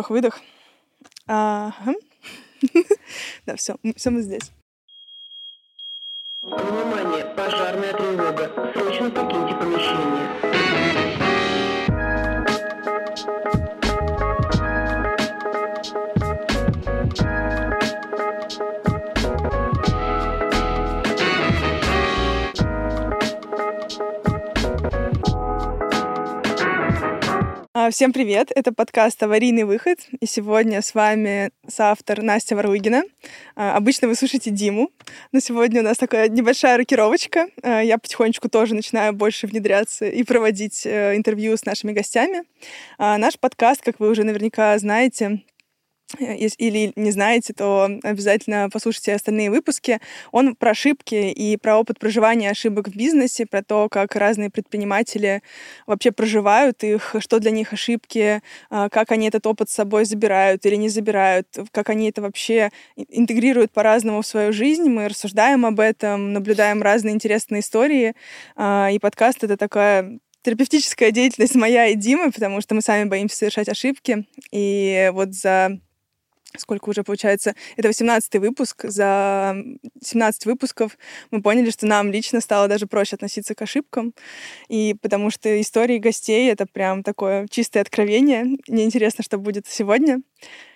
Вдох-выдох. Ага. Да, все, все мы здесь. Всем привет! Это подкаст «Аварийный выход». И сегодня с вами соавтор Настя Варлыгина. А, обычно вы слушаете Диму, но сегодня у нас такая небольшая рокировочка. А, я потихонечку тоже начинаю больше внедряться и проводить э, интервью с нашими гостями. Наш подкаст, как вы уже наверняка знаете, или не знаете, то обязательно послушайте остальные выпуски. Он про ошибки и про опыт проживания ошибок в бизнесе, про то, как разные предприниматели вообще проживают их, что для них ошибки, а, как они этот опыт с собой забирают или не забирают, как они это вообще интегрируют по-разному в свою жизнь. Мы рассуждаем об этом, наблюдаем разные интересные истории. А, и подкаст — это такая терапевтическая деятельность моя и Димы, потому что мы сами боимся совершать ошибки. И вот за сколько уже получается, это 18 выпуск, за 17 выпусков мы поняли, что нам лично стало даже проще относиться к ошибкам, и потому что истории гостей — это прям такое чистое откровение. Мне интересно, что будет сегодня.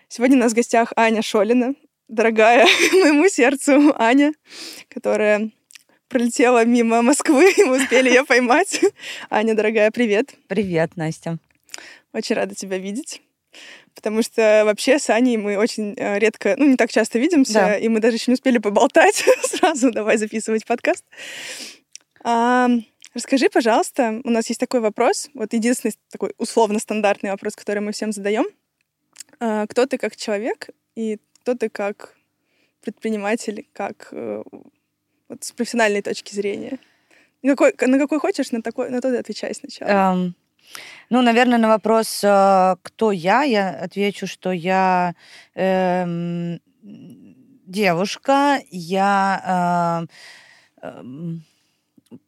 Сегодня у нас в гостях Аня Шолина, дорогая моему сердцу Аня, которая пролетела мимо Москвы, и мы успели ее поймать. Аня, дорогая, привет. Привет, Настя. Очень рада тебя видеть потому что вообще с Аней мы очень э, редко, ну, не так часто видимся, да. и мы даже еще не успели поболтать сразу, давай записывать подкаст. А, расскажи, пожалуйста, у нас есть такой вопрос, вот единственный такой условно-стандартный вопрос, который мы всем задаем. А, кто ты как человек и кто ты как предприниматель, как э, вот с профессиональной точки зрения? На какой, на какой хочешь, на, такой, на тот отвечай сначала. Um ну, наверное, на вопрос, э, кто я, я отвечу, что я э, девушка, я э, эм,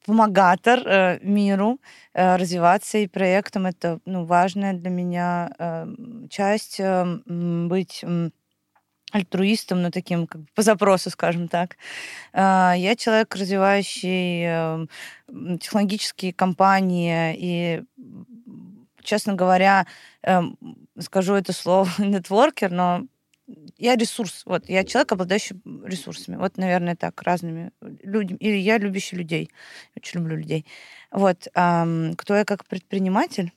помогатор э, миру э, развиваться и проектам. Это ну, важная для меня э, часть э, быть альтруистом, но таким как бы по запросу, скажем так. Э, я человек, развивающий эм, технологические компании и честно говоря, эм, скажу это слово нетворкер, но я ресурс. Вот, я человек, обладающий ресурсами. Вот, наверное, так, разными людьми. Или я любящий людей. Очень люблю людей. Вот. Кто я как предприниматель?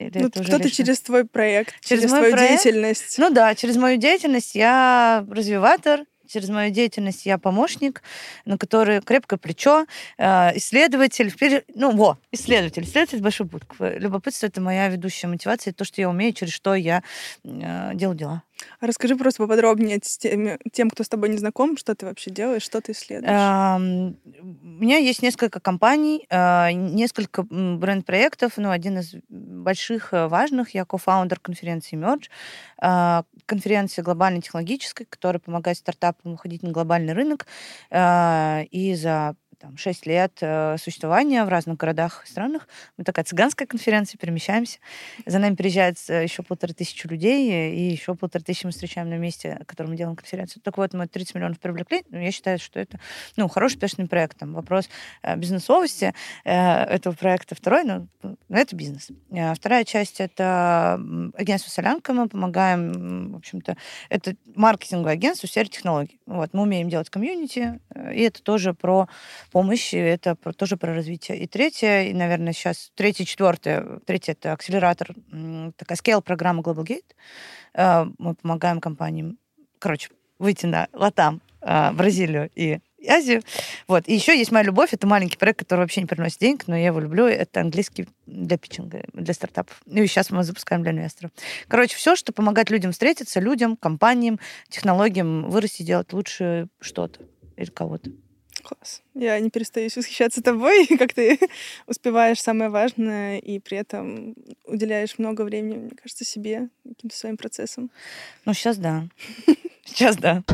Э, ну, кто-то через твой проект, через, через твою проект? деятельность. Ну да, через мою деятельность я развиватор, через мою деятельность я помощник, на который крепкое плечо, э, исследователь, ну, во, исследователь, исследователь большой буквы. Любопытство — это моя ведущая мотивация, то, что я умею, через что я э, делаю дела. Расскажи просто поподробнее тем, тем, кто с тобой не знаком, что ты вообще делаешь, что ты исследуешь. У меня есть несколько компаний, а, несколько бренд-проектов. Ну, один из больших, э, важных. Я кофаундер конференции Merge, а, конференции глобальной технологической, которая помогает стартапам уходить на глобальный рынок. А, и за там, 6 лет э, существования в разных городах и странах. Мы такая цыганская конференция, перемещаемся. За нами приезжает э, еще полторы тысячи людей, и еще полторы тысячи мы встречаем на месте, на котором мы делаем конференцию. Так вот, мы 30 миллионов привлекли. Ну, я считаю, что это ну, хороший, успешный проект. Там вопрос э, бизнесовости э, этого проекта. Второй, ну, ну это бизнес. Вторая часть — это агентство «Солянка». Мы помогаем, в общем-то, это маркетинговое агентство в сфере технологий. Вот, мы умеем делать комьюнити, э, и это тоже про помощь, это тоже про развитие. И третье, и, наверное, сейчас третье, четвертое, третье это акселератор, такая scale-программа Global Gate. Э, мы помогаем компаниям, короче, выйти на Латам, э, Бразилию и Азию. Вот. И еще есть моя любовь. Это маленький проект, который вообще не приносит денег, но я его люблю. Это английский для питчинга, для стартапов. Ну и сейчас мы запускаем для инвесторов. Короче, все, что помогает людям встретиться, людям, компаниям, технологиям вырасти, делать лучше что-то или кого-то. Класс. Я не перестаю восхищаться тобой, как ты успеваешь самое важное и при этом уделяешь много времени, мне кажется, себе, каким-то своим процессам. Ну, сейчас да. Сейчас да.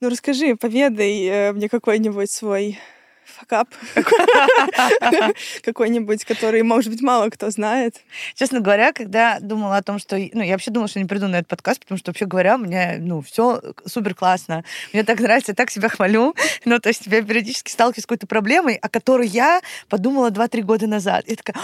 Ну, расскажи, поведай э, мне какой-нибудь свой факап какой-нибудь, который, может быть, мало кто знает? Честно говоря, когда думала о том, что... Ну, я вообще думала, что не приду на этот подкаст, потому что, вообще говоря, у меня, ну, все супер классно. Мне так нравится, я так себя хвалю. Ну, то есть я периодически сталкиваюсь с какой-то проблемой, о которой я подумала 2-3 года назад. И такая,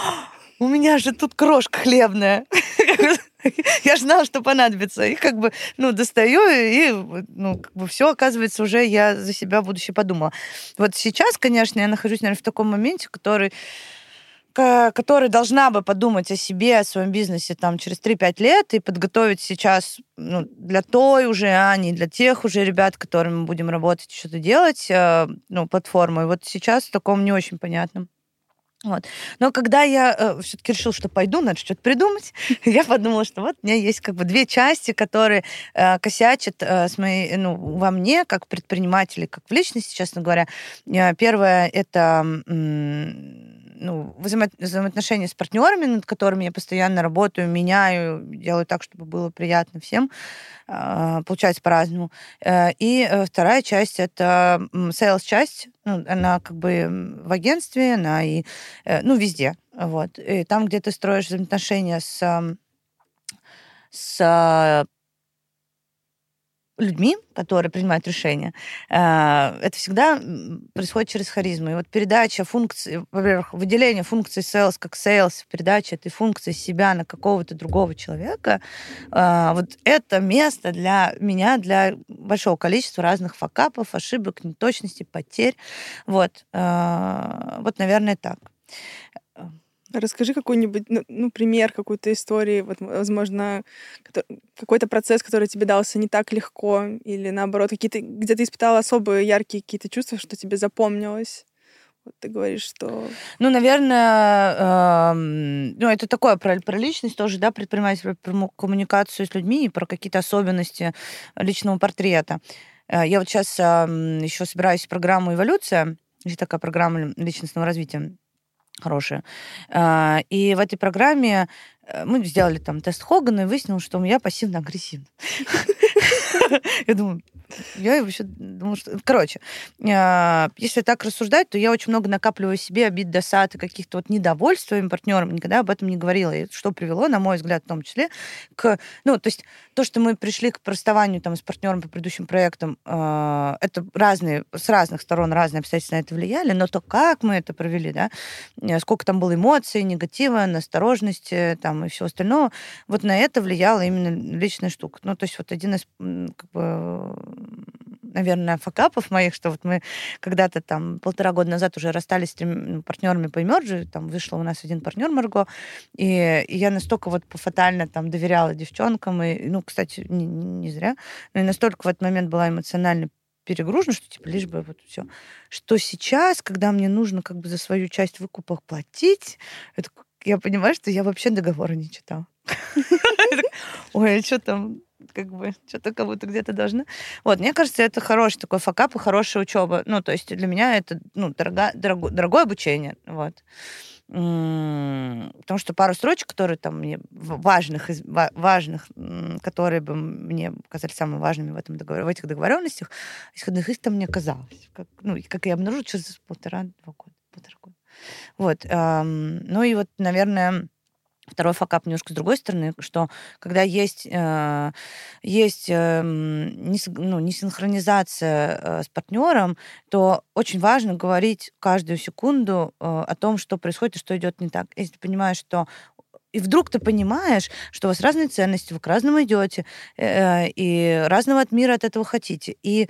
у меня же тут крошка хлебная. Я же знала, что понадобится. И как бы, ну, достаю, и, ну, как бы все, оказывается, уже я за себя будущее подумала. Вот сейчас, конечно, я нахожусь, наверное, в таком моменте, который который должна бы подумать о себе, о своем бизнесе там через 3-5 лет и подготовить сейчас ну, для той уже Ани, для тех уже ребят, которыми мы будем работать, что-то делать, э, ну, платформой. Вот сейчас в таком не очень понятном. Вот. Но когда я э, все-таки решила, что пойду, надо что-то придумать, я подумала, что вот у меня есть как бы две части, которые э, косячат э, с моей, ну, во мне, как предприниматели, как в личности, честно говоря. Э, первое это ну, взаимо взаимоотношения с партнерами, над которыми я постоянно работаю, меняю, делаю так, чтобы было приятно всем. Э, получается по-разному. Э, и э, вторая часть это sales-часть, ну, она как бы в агентстве, она и, э, ну, везде. Вот. И там, где ты строишь взаимоотношения с, с людьми, которые принимают решения, э, это всегда происходит через харизму. И вот передача функций, во-первых, выделение функции sales как sales, передача этой функции себя на какого-то другого человека, э, вот это место для меня, для большого количества разных факапов, ошибок, неточностей, потерь. Вот, э, вот наверное, так. Расскажи какой-нибудь, ну, ну, пример какой-то истории, вот, возможно, какой-то процесс, который тебе дался не так легко, или наоборот, какие-то, где ты испытала особые яркие какие-то чувства, что тебе запомнилось. Ты говоришь, что... Ну, наверное, э, ну, это такое про, про личность тоже, да, предприниматель, про коммуникацию с людьми и про какие-то особенности личного портрета. Э, я вот сейчас э, еще собираюсь в программу «Эволюция», есть такая программа личностного развития хорошая. А, и в этой программе э, мы сделали там тест Хогана и выяснилось, что у меня пассивно-агрессивно. Я думаю, я вообще думала, что... Короче, а, если так рассуждать, то я очень много накапливаю себе обид, досад и каких-то вот недовольств своим партнером. Никогда об этом не говорила. И что привело, на мой взгляд, в том числе, к... Ну, то есть то, что мы пришли к расставанию там с партнером по предыдущим проектам, а, это разные, с разных сторон разные обстоятельства на это влияли, но то, как мы это провели, да, э, сколько там было эмоций, негатива, настороженности там и всего остального, вот на это влияла именно личная штука. Ну, то есть вот один из как бы, наверное, факапов моих, что вот мы когда-то там полтора года назад уже расстались с тремя партнерами по имерджи, там вышла у нас один партнер Марго, и, и я настолько вот фатально там доверяла девчонкам, и, ну, кстати, не, не зря, но и настолько в этот момент была эмоционально перегружена, что типа лишь бы вот все. Что сейчас, когда мне нужно как бы за свою часть выкупа платить, это, я понимаю, что я вообще договора не читала. Ой, а что там? Как бы что-то будто где-то должна. Вот, мне кажется, это хороший такой факап и хорошая учеба. Ну, то есть для меня это ну, дорого, дорого, дорогое обучение. Вот. Потому что пару строчек, которые там мне важных, важных, которые бы мне казались самыми важными в, этом договор, в этих договоренностях, исходных их там не оказалось. Как, ну, как я обнаружила через полтора-два года. Полтора года. Вот. Ну и вот, наверное, Второй факап немножко с другой стороны, что когда есть, э, есть э, не, ну, несинхронизация э, с партнером, то очень важно говорить каждую секунду э, о том, что происходит и что идет не так. Если ты понимаешь, что и вдруг ты понимаешь, что у вас разные ценности, вы к разному идете, э, и разного от мира от этого хотите. И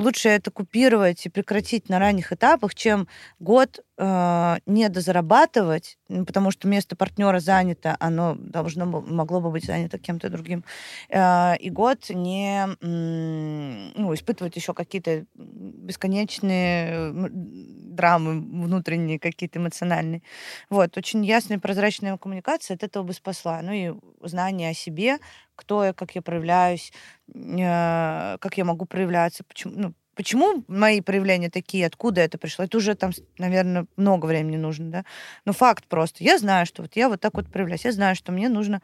лучше это купировать и прекратить на ранних этапах, чем год э, не дозарабатывать, потому что место партнера занято, оно должно могло бы быть занято кем-то другим, э, и год не ну, испытывать еще какие-то бесконечные драмы внутренние, какие-то эмоциональные. Вот, очень ясная прозрачная коммуникация от этого бы спасла. Ну и знание о себе, кто я, как я проявляюсь, э, как я могу проявляться, почему, ну, почему мои проявления такие, откуда это пришло, это уже там, наверное, много времени нужно, да. Но факт просто. Я знаю, что вот я вот так вот проявляюсь. Я знаю, что мне нужно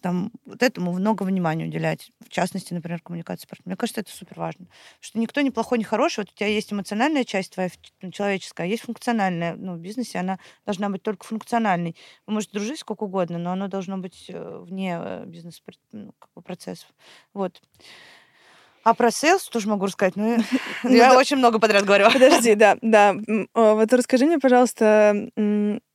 там вот этому много внимания уделять. В частности, например, коммуникации с партнером. Мне кажется, это супер важно. Что никто не плохой, не хороший. Вот у тебя есть эмоциональная часть твоя ну, человеческая, а есть функциональная. Ну, в бизнесе она должна быть только функциональной. Вы можете дружить сколько угодно, но оно должно быть э, вне э, бизнес-процессов. Ну, вот. А про sales тоже могу рассказать, но ну я очень много подряд говорю. Подожди, да, да. Вот расскажи мне, пожалуйста,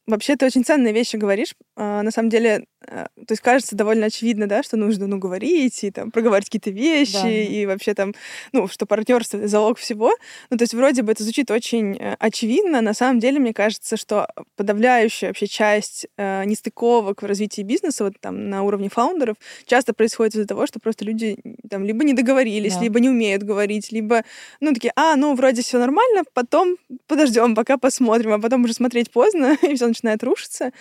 Вообще, ты очень ценные вещи говоришь. А, на самом деле, а, то есть кажется довольно очевидно, да, что нужно, ну, говорить и там проговаривать какие-то вещи, да. и вообще там, ну, что партнерство — залог всего. Ну, то есть вроде бы это звучит очень э, очевидно. На самом деле, мне кажется, что подавляющая вообще часть э, нестыковок в развитии бизнеса, вот там на уровне фаундеров, часто происходит из-за того, что просто люди там либо не договорились, да. либо не умеют говорить, либо, ну, такие, а, ну, вроде все нормально, потом подождем, пока посмотрим, а потом уже смотреть поздно, и все начинает рушиться.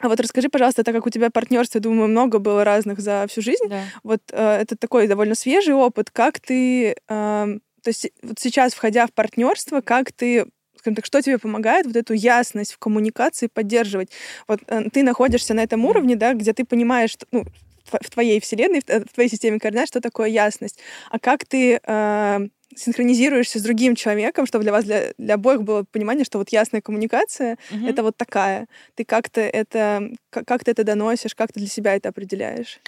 А, вот расскажи, пожалуйста, так как у тебя партнерство, думаю, много было разных за всю жизнь, да. вот э, это такой довольно свежий опыт, как ты, э, то есть вот сейчас, входя в партнерство, как ты скажем так, что тебе помогает вот эту ясность в коммуникации поддерживать? Вот э, ты находишься на этом уровне, да, где ты понимаешь, что, ну, в твоей вселенной, в твоей системе координат, что такое ясность. А как ты э, синхронизируешься с другим человеком, чтобы для вас, для, для обоих было понимание, что вот ясная коммуникация угу. это вот такая. Ты как-то это, как, как ты это доносишь, как ты для себя это определяешь?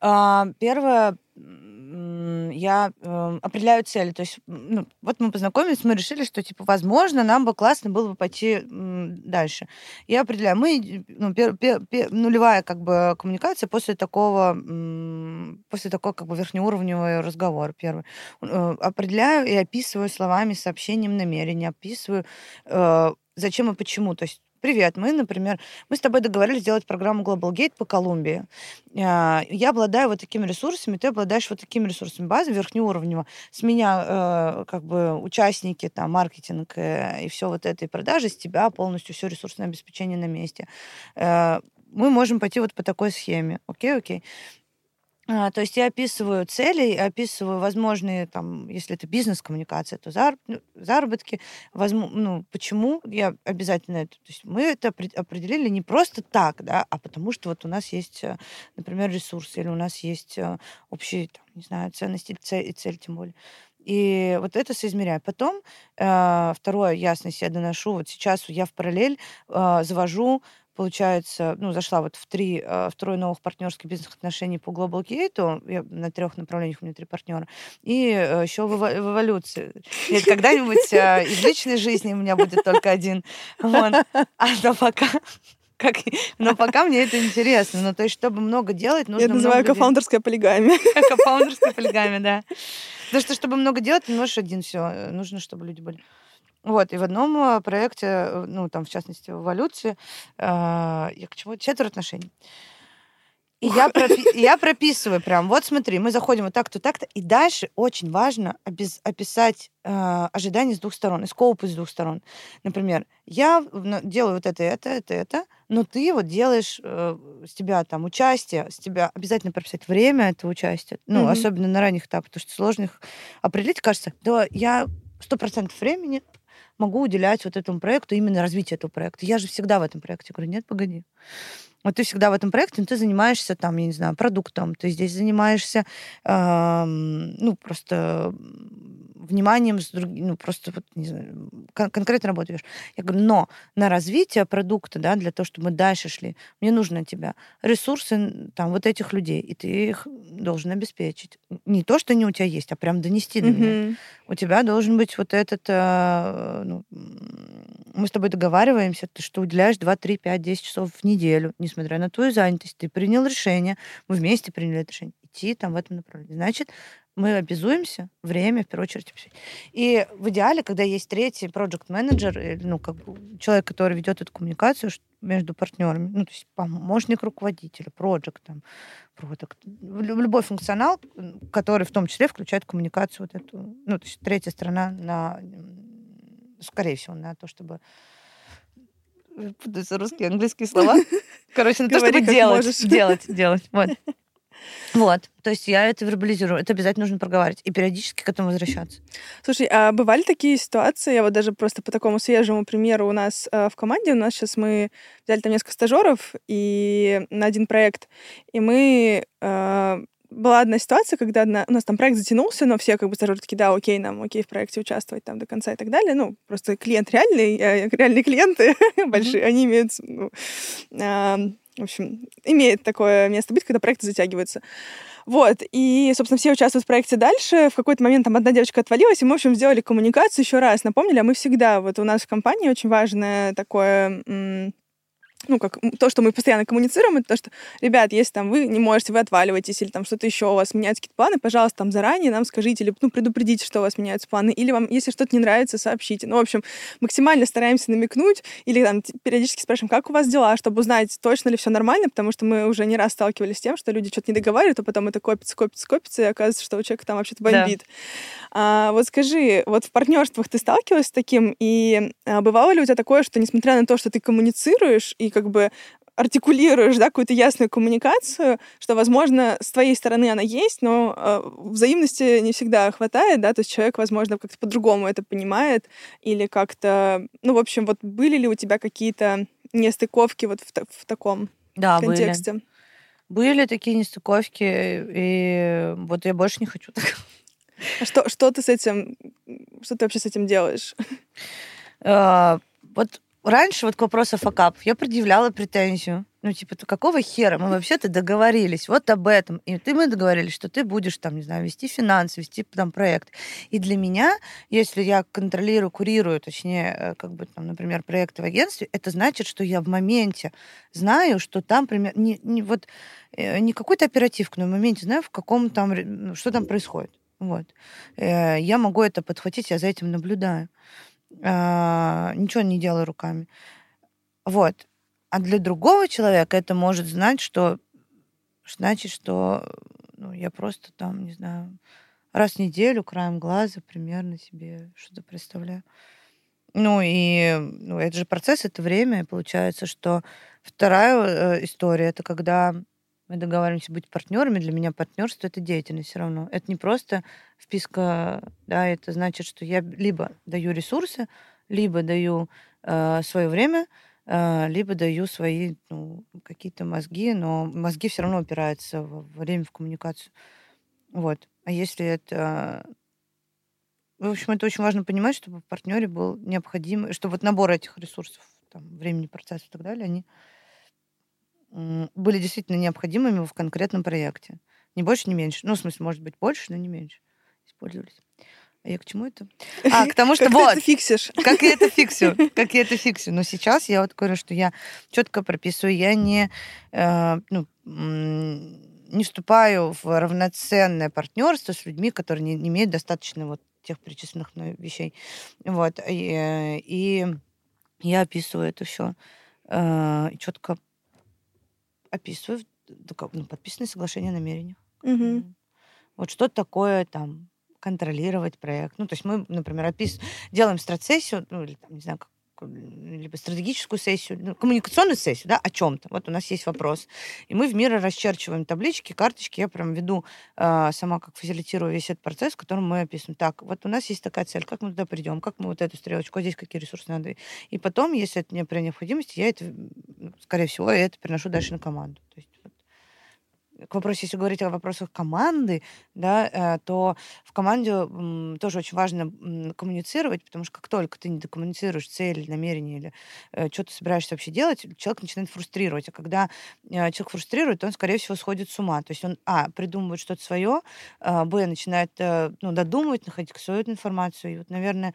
А, первое, я э, определяю цели. То есть, ну, вот мы познакомились, мы решили, что, типа, возможно, нам бы классно было бы пойти дальше. Я определяю. Мы, ну, пер, пер, пер, нулевая, как бы, коммуникация после такого, после такого, как бы, верхнеуровневого разговора первый. Э, определяю и описываю словами, сообщением намерения, описываю, э, зачем и почему. То есть Привет, мы, например, мы с тобой договорились сделать программу Global Gate по Колумбии. А, я обладаю вот такими ресурсами, ты обладаешь вот такими ресурсами. Базы верхнеуровневого. С меня э, как бы участники, там, маркетинг э, и все вот это, и продажи, с тебя полностью все ресурсное обеспечение на месте. Э, мы можем пойти вот по такой схеме. Окей, окей. А, то есть я описываю цели, описываю возможные, там, если это бизнес-коммуникация, то ну, заработки, возможно, ну, почему я обязательно это... То есть мы это определили не просто так, да, а потому что вот у нас есть, э, например, ресурсы, или у нас есть э, общие, там, не знаю, ценности цель, и цель тем более. И вот это соизмеряю. Потом э, второе, ясность я доношу. Вот сейчас я в параллель э, завожу получается, ну, зашла вот в три, э, в трое новых партнерских бизнес-отношений по Global Gate, я на трех направлениях у меня три партнера, и э, еще в, в эволюции. Нет, когда-нибудь э, из личной жизни у меня будет только один. Вот. А но пока как, но пока мне это интересно. Ну, то есть, чтобы много делать, нужно Я называю много кофаундерская полигамия. Кофаундерская полигамия, да. Потому что, чтобы много делать, не можешь один все. Нужно, чтобы люди были. Вот, и в одном э, проекте, э, ну, там, в частности, в эволюции, э, я к чему? Четверо отношений. И я, пропи- я прописываю прям, вот смотри, мы заходим вот так-то, так-то, и дальше очень важно обез- описать э, ожидания с двух сторон, и скоупы с двух сторон. Например, я делаю вот это, это, это, это, но ты вот делаешь э, с тебя там участие, с тебя обязательно прописать время этого участия, ну, mm-hmm. особенно на ранних этапах, потому что сложно их определить, кажется, да, я сто процентов времени могу уделять вот этому проекту, именно развитию этого проекта. Я же всегда в этом проекте. говорю, нет, погоди. Вот ты всегда в этом проекте, но ты занимаешься там, я не знаю, продуктом, ты здесь занимаешься, э, ну, просто вниманием, с другим, ну, просто, вот, не знаю, кон- конкретно работаешь. Я говорю, но на развитие продукта, да, для того, чтобы мы дальше шли, мне нужно тебя ресурсы, там, вот этих людей, и ты их должен обеспечить. Не то, что они у тебя есть, а прям донести до mm-hmm. меня. У тебя должен быть вот этот, э, ну, мы с тобой договариваемся, что уделяешь 2, 3, 5, 10 часов в неделю, несмотря на твою занятость, ты принял решение, мы вместе приняли это решение, идти там в этом направлении. Значит, мы обязуемся время, в первую очередь. И в идеале, когда есть третий проект менеджер ну, как бы человек, который ведет эту коммуникацию между партнерами, ну, то есть помощник руководителя, проект, там, продукт, любой функционал, который в том числе включает коммуникацию вот эту, ну, то есть третья сторона на, скорее всего, на то, чтобы путаются русские, английские слова. Короче, на то, чтобы делать, делать, делать. Вот. Вот, то есть я это вербализирую, это обязательно нужно проговаривать и периодически к этому возвращаться. Слушай, а бывали такие ситуации, я вот даже просто по такому свежему примеру у нас э, в команде, у нас сейчас мы взяли там несколько стажеров и на один проект, и мы э, была одна ситуация, когда одна, у нас там проект затянулся, но все как бы стажеры такие, да, окей, нам окей в проекте участвовать там до конца и так далее. Ну, просто клиент реальный, э, реальные клиенты большие, они имеют, ну, э, в общем, имеет такое место быть, когда проекты затягиваются. Вот, и, собственно, все участвуют в проекте дальше. В какой-то момент там одна девочка отвалилась, и мы, в общем, сделали коммуникацию еще раз. Напомнили, а мы всегда, вот у нас в компании очень важное такое ну, как то, что мы постоянно коммуницируем, это то, что, ребят, если там вы не можете, вы отваливаетесь, или там что-то еще у вас меняются какие-то планы, пожалуйста, там заранее нам скажите, или ну, предупредите, что у вас меняются планы, или вам, если что-то не нравится, сообщите. Ну, в общем, максимально стараемся намекнуть, или там периодически спрашиваем, как у вас дела, чтобы узнать, точно ли все нормально, потому что мы уже не раз сталкивались с тем, что люди что-то не договаривают, а потом это копится, копится, копится, и оказывается, что у человека там вообще-то бомбит. Да. А, вот скажи, вот в партнерствах ты сталкивалась с таким, и а, бывало ли у тебя такое, что несмотря на то, что ты коммуницируешь, и как бы артикулируешь, да, какую-то ясную коммуникацию, что, возможно, с твоей стороны она есть, но э, взаимности не всегда хватает, да, то есть человек, возможно, как-то по-другому это понимает или как-то, ну, в общем, вот были ли у тебя какие-то нестыковки вот в, в таком да, контексте? Были. Были такие нестыковки, и вот я больше не хочу так. А что, что ты с этим, что ты вообще с этим делаешь? Uh, вот раньше вот к вопросу факап я предъявляла претензию. Ну, типа, то какого хера? Мы вообще-то договорились вот об этом. И ты мы договорились, что ты будешь там, не знаю, вести финансы, вести там проект. И для меня, если я контролирую, курирую, точнее, э, как бы там, например, проекты в агентстве, это значит, что я в моменте знаю, что там, пример, не, не вот э, не какой-то оперативку, но в моменте знаю, в каком там, что там происходит. Вот. Э, я могу это подхватить, я за этим наблюдаю. А, ничего не делаю руками. Вот. А для другого человека это может знать, что значит, что ну, я просто там, не знаю, раз в неделю краем глаза примерно себе что-то представляю. Ну и ну, это же процесс, это время. И получается, что вторая э, история это когда мы договариваемся быть партнерами. Для меня партнерство это деятельность все равно. Это не просто вписка, да, это значит, что я либо даю ресурсы, либо даю э, свое время, э, либо даю свои ну, какие-то мозги, но мозги все равно упираются в время в коммуникацию. Вот. А если это в общем, это очень важно понимать, чтобы в партнере был необходим, чтобы вот набор этих ресурсов, там, времени, процесса и так далее, они были действительно необходимыми в конкретном проекте. Не больше, не меньше. Ну, в смысле, может быть, больше, но не меньше. Использовались. А я к чему это? А, к тому, что как вот. Ты это фиксишь. Как я это фиксю. Как я это фиксю. Но сейчас я вот говорю, что я четко прописываю, я не, э, ну, не вступаю в равноценное партнерство с людьми, которые не, не имеют достаточно вот тех перечисленных мной вещей. Вот. И, э, и я описываю это все э, четко описываю ну, подписанное соглашение о намерениях. Угу. Вот что такое там контролировать проект. Ну, то есть мы, например, опис... делаем стратсессию, ну, или там, не знаю, как либо стратегическую сессию, ну, коммуникационную сессию, да, о чем-то. Вот у нас есть вопрос. И мы в мире расчерчиваем таблички, карточки. Я прям веду э, сама, как фасилитирую весь этот процесс, в котором мы описываем. Так, вот у нас есть такая цель, как мы туда придем, как мы вот эту стрелочку, а здесь какие ресурсы надо. И потом, если это не при необходимости, я это, скорее всего, я это переношу дальше на команду. То есть к вопросу, если говорить о вопросах команды, да, э, то в команде тоже очень важно коммуницировать, потому что как только ты не докоммуницируешь цель, намерение или э, что ты собираешься вообще делать, человек начинает фрустрировать. А когда э, человек фрустрирует, он, скорее всего, сходит с ума. То есть он, а, придумывает что-то свое, а, б, начинает ну, додумывать, находить свою информацию. И вот, наверное,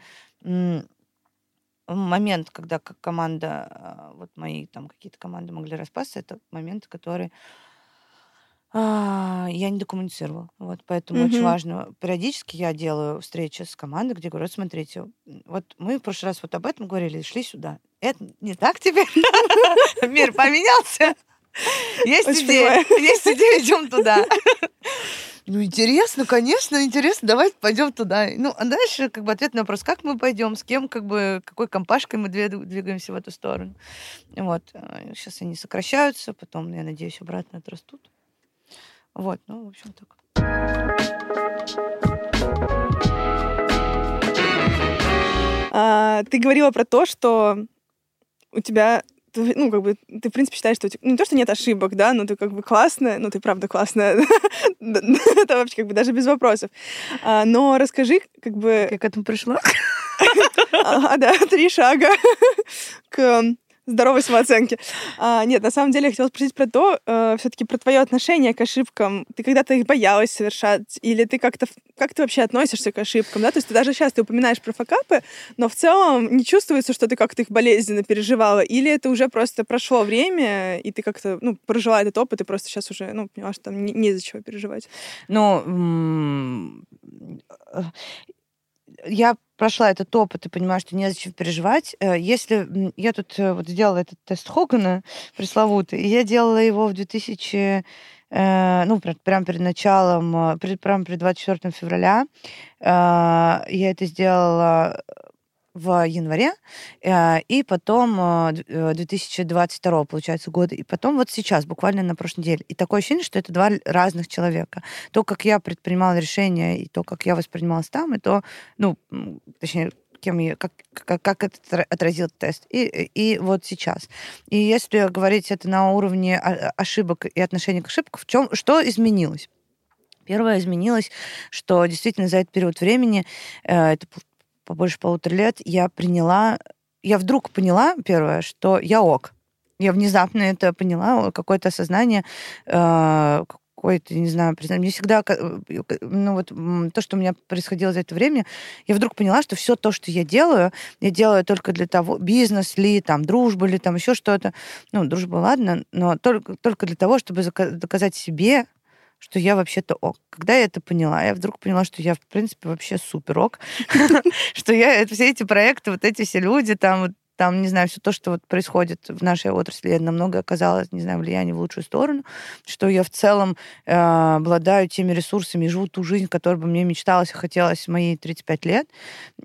момент, когда команда, вот мои там какие-то команды могли распасться, это момент, который а, я не докоммуницировала. Вот, поэтому очень важно. Периодически я делаю встречи с командой, где говорят, смотрите, вот мы в прошлый раз вот об этом говорили, шли сюда. Это не так теперь? Мир поменялся? Есть идея, есть идея, идем туда. Ну, интересно, конечно, интересно, давайте пойдем туда. Ну, а дальше как бы ответ на вопрос, как мы пойдем, с кем, как бы, какой компашкой мы двигаемся в эту сторону. Вот. Сейчас они сокращаются, потом, я надеюсь, обратно отрастут. Вот, ну, в общем, так. А, ты говорила про то, что у тебя ты, ну, как бы, ты, в принципе, считаешь, что у тебя, не то, что нет ошибок, да, но ты как бы классная, ну, ты правда классная, это вообще как бы даже без вопросов. А, но расскажи, как бы... Как к этому пришла? Ага, да, три шага к здоровой самооценке. А, нет, на самом деле я хотела спросить про то, э, все-таки про твое отношение к ошибкам. Ты когда-то их боялась совершать, или ты как-то как ты вообще относишься к ошибкам, да? То есть ты даже сейчас ты упоминаешь про факапы, но в целом не чувствуется, что ты как-то их болезненно переживала, или это уже просто прошло время, и ты как-то ну прожила этот опыт, и просто сейчас уже ну поняла, что там не, не из-за чего переживать. Ну, э, я прошла этот опыт и понимаю, что незачем переживать. Э, Если я тут э, вот сделала этот тест Хогана пресловутый, я делала его в 2000 э, ну, прям перед началом, э, пред- прям перед 24 февраля. Я это сделала в январе, э, и потом э, д- э, 2022, получается, года, и потом вот сейчас, буквально на прошлой неделе. И такое ощущение, что это два разных человека. То, как я предпринимала решения, и то, как я воспринималась там, и то, ну, точнее, кем я, как, как, как это отра- отразил тест. И, и вот сейчас. И если говорить это на уровне о- ошибок и отношения к ошибкам, в чем, что изменилось? Первое изменилось, что действительно за этот период времени, э, это побольше полутора лет, я приняла, я вдруг поняла, первое, что я ок. Я внезапно это поняла, какое-то осознание, э, какое-то, не знаю, признание. Мне всегда, э, ну вот то, что у меня происходило за это время, я вдруг поняла, что все то, что я делаю, я делаю только для того, бизнес ли, там, дружба ли, там, еще что-то. Ну, дружба, ладно, но только, только для того, чтобы доказать себе, что я вообще-то ок. Когда я это поняла, я вдруг поняла, что я, в принципе, вообще супер ок, что я, это все эти проекты, вот эти все люди, там, там, не знаю, все то, что вот происходит в нашей отрасли, намного оказало, не знаю, влияние в лучшую сторону, что я в целом э, обладаю теми ресурсами живу ту жизнь, которой бы мне мечталось и хотелось в мои 35 лет.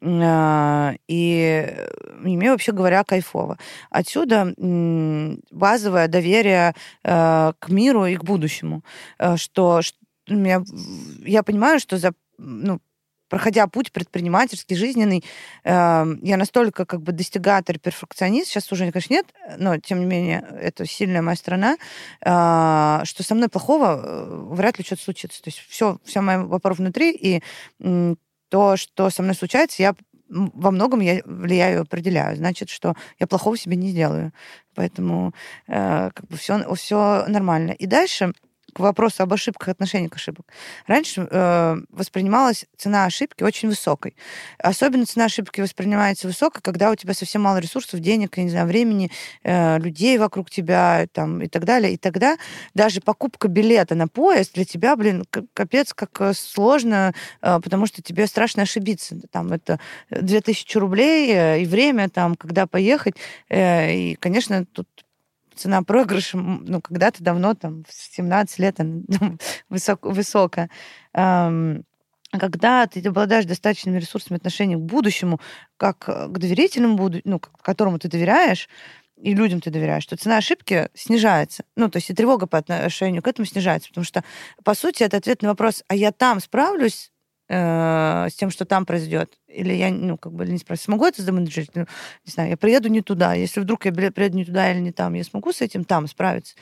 Э, и мне, вообще говоря, кайфово. Отсюда м, базовое доверие э, к миру и к будущему, Э, что, ш- у меня в- я понимаю, что за ну, проходя путь предпринимательский, жизненный, э, я настолько как бы достигатор, перфекционист, сейчас уже, конечно, нет, но, тем не менее, это сильная моя страна, э, что со мной плохого э, вряд ли что-то случится. То есть все, вся моя вопор внутри, и то, что со мной случается, я во многом я влияю определяю. Значит, что я плохого себе не сделаю. Поэтому э, как бы все, все нормально. И дальше к вопросу об ошибках, отношении к ошибкам. Раньше э, воспринималась цена ошибки очень высокой. Особенно цена ошибки воспринимается высокой, когда у тебя совсем мало ресурсов, денег, я не знаю, времени, э, людей вокруг тебя там, и так далее. И тогда даже покупка билета на поезд для тебя, блин, капец, как э, сложно, э, потому что тебе страшно ошибиться. Там это 2000 рублей э, и время, там, когда поехать. Э, И, конечно, тут цена проигрыша, ну, когда-то давно, там, в 17 лет, она высок, высокая. Когда ты обладаешь достаточными ресурсами отношения к будущему, как к доверительному будущему, ну, которому ты доверяешь, и людям ты доверяешь, то цена ошибки снижается. Ну, то есть и тревога по отношению к этому снижается. Потому что, по сути, это ответ на вопрос, а я там справлюсь э, с тем, что там произойдет? Или я, ну, как бы не справлюсь. Смогу это заменеджерить? Ну, не знаю, я приеду не туда. Если вдруг я приеду не туда или не там, я смогу с этим там справиться?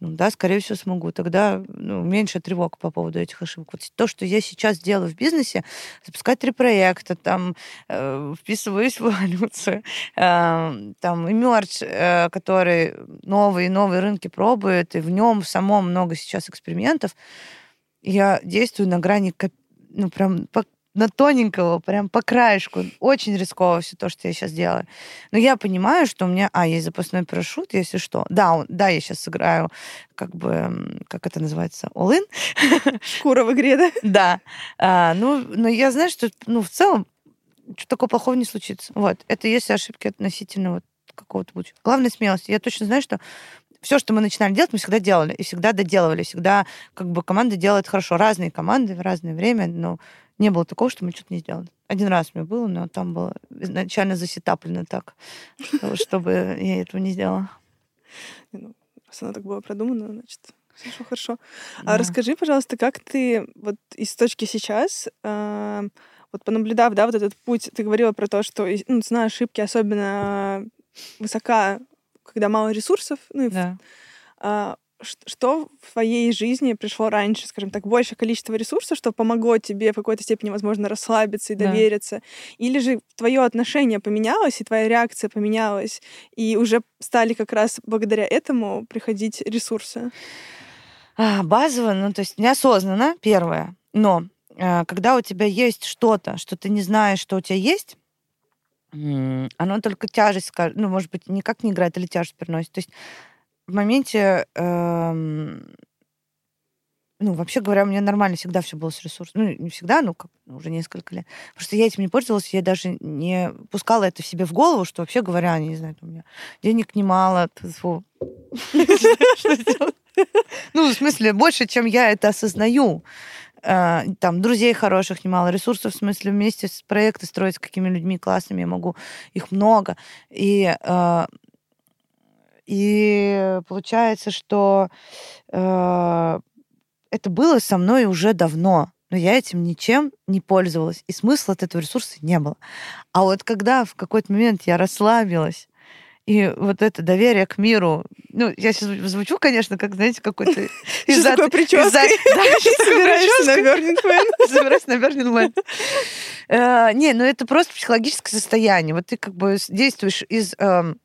Ну да, скорее всего, смогу. Тогда ну, меньше тревог по поводу этих ошибок. Вот то, что я сейчас делаю в бизнесе, запускать три проекта, там, э, вписываюсь в эволюцию, э, там, и мерч, э, который новые новые рынки пробует, и в нем самом много сейчас экспериментов. Я действую на грани, ну, прям по- на тоненького, прям по краешку. Очень рисково все то, что я сейчас делаю. Но я понимаю, что у меня, а, есть запасной парашют, если что. Да, он- да, я сейчас сыграю, как бы, как это называется, all-in. Шкура в игре, да? Да. А, ну, но я знаю, что, ну, в целом, что такого плохого не случится. Вот. Это если ошибки относительно вот какого-то будущего. Главное смелость. Я точно знаю, что все, что мы начинали делать, мы всегда делали и всегда доделывали. Всегда как бы команда делает хорошо. Разные команды в разное время, но не было такого, что мы что-то не сделали. Один раз меня было, но там было изначально засетаплено так, что- чтобы я этого не сделала. Ну, Раз оно так было продумано, значит, Хорошо, хорошо. Да. А расскажи, пожалуйста, как ты вот из точки сейчас, а, вот понаблюдав, да, вот этот путь, ты говорила про то, что ну, цена ошибки особенно высока, когда мало ресурсов, ну Да. а, что в твоей жизни пришло раньше, скажем так, большее количество ресурсов, что помогло тебе в какой-то степени, возможно, расслабиться и Да. довериться? Или же твое отношение поменялось, и твоя реакция поменялась, и уже стали как раз благодаря этому приходить ресурсы? А, базово, ну, то есть неосознанно, первое. Но э, когда у тебя есть что-то, что ты не знаешь, что у тебя есть, оно только тяжесть, ну, может быть, никак не играет или тяжесть приносит. То есть в моменте, эм, ну, вообще говоря, у меня нормально всегда все было с ресурсом. Ну, не всегда, ну, как, уже несколько лет. Просто я этим не пользовалась, я даже не пускала это себе в голову, что вообще говоря, не знаю, у меня денег немало. Что? Ну, в смысле, больше, чем я это осознаю. А, Там друзей хороших немало, ресурсов, в смысле, вместе с проекты строить с какими людьми классными, я могу, их много. И, а, и получается, что а, это было со мной уже давно, но я этим ничем не пользовалась, и смысла от этого ресурса не было. А вот когда в какой-то момент я расслабилась, и вот это доверие к миру, ну, я сейчас звучу, конечно, как, знаете, какой-то... Да, Ты что собираешься на Man? Собираюсь на Man. Э, Не, ну это просто психологическое состояние. Вот ты как бы действуешь из эм,